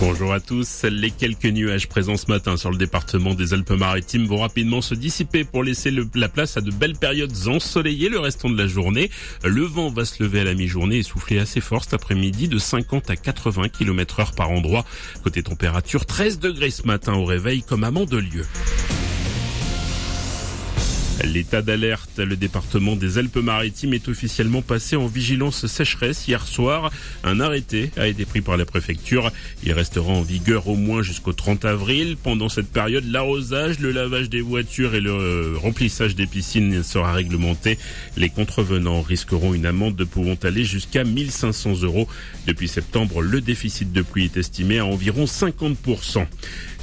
Bonjour à tous. Les quelques nuages présents ce matin sur le département des Alpes-Maritimes vont rapidement se dissiper pour laisser la place à de belles périodes ensoleillées le restant de la journée. Le vent va se lever à la mi-journée et souffler assez fort cet après-midi de 50 à 80 km heure par endroit. Côté température, 13 degrés ce matin au réveil comme à Mandelieu. L'état d'alerte, le département des Alpes-Maritimes est officiellement passé en vigilance sécheresse hier soir. Un arrêté a été pris par la préfecture. Il restera en vigueur au moins jusqu'au 30 avril. Pendant cette période, l'arrosage, le lavage des voitures et le remplissage des piscines sera réglementé. Les contrevenants risqueront une amende de pouvant aller jusqu'à 1500 euros. Depuis septembre, le déficit de pluie est estimé à environ 50%.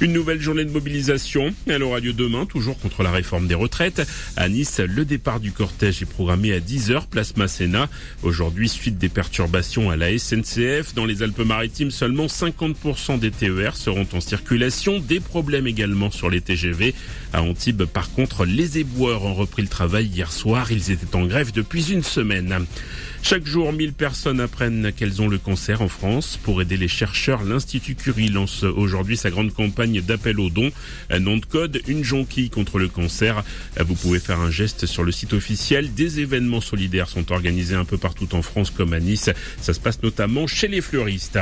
Une nouvelle journée de mobilisation. Elle aura lieu demain, toujours contre la réforme des retraites. À Nice, le départ du cortège est programmé à 10h, place Masséna. Aujourd'hui, suite des perturbations à la SNCF. Dans les Alpes-Maritimes, seulement 50% des TER seront en circulation. Des problèmes également sur les TGV. À Antibes, par contre, les éboueurs ont repris le travail hier soir. Ils étaient en grève depuis une semaine. Chaque jour, 1000 personnes apprennent qu'elles ont le cancer en France. Pour aider les chercheurs, l'Institut Curie lance aujourd'hui sa grande campagne d'appel aux dons. Un nom de code, une jonquille contre le cancer. Vous pouvez faire un geste sur le site officiel. Des événements solidaires sont organisés un peu partout en France comme à Nice. Ça se passe notamment chez les fleuristes.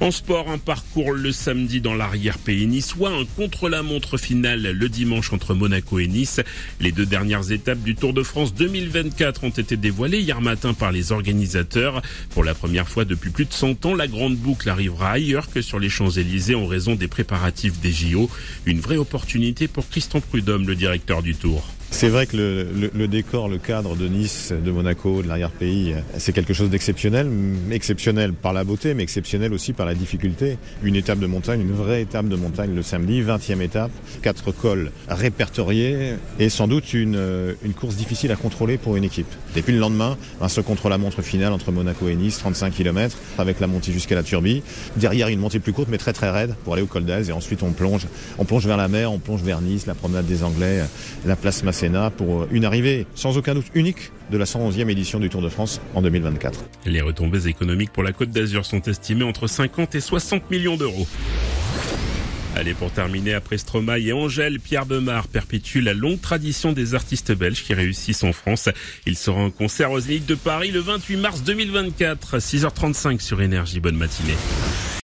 En sport, un parcours le samedi dans l'arrière-pays niçois, un contre-la-montre final le dimanche entre Monaco et Nice. Les deux dernières étapes du Tour de France 2024 ont été dévoilées hier matin par les organisateurs organisateurs. Pour la première fois depuis plus de 100 ans, la grande boucle arrivera ailleurs que sur les Champs-Élysées en raison des préparatifs des JO. Une vraie opportunité pour Christian Prudhomme, le directeur du Tour. C'est vrai que le, décor, le cadre de Nice, de Monaco, de l'arrière-pays, c'est quelque chose d'exceptionnel, exceptionnel par la beauté, mais exceptionnel aussi par la difficulté. Une étape de montagne, une vraie étape de montagne le samedi, 20e étape, quatre cols répertoriés et sans doute une, une course difficile à contrôler pour une équipe. Et puis le lendemain, un se contre-la-montre finale entre Monaco et Nice, 35 km, avec la montée jusqu'à la Turbie. Derrière, une montée plus courte, mais très très raide pour aller au col d'Aise. Et ensuite, on plonge, on plonge vers la mer, on plonge vers Nice, la promenade des Anglais, la place Pour une arrivée sans aucun doute unique de la 111e édition du Tour de France en 2024. Les retombées économiques pour la Côte d'Azur sont estimées entre 50 et 60 millions d'euros. Allez, pour terminer, après Stromae et Angèle, Pierre Bemar perpétue la longue tradition des artistes belges qui réussissent en France. Il sera en concert aux Zénith de Paris le 28 mars 2024, 6h35 sur Énergie. Bonne matinée.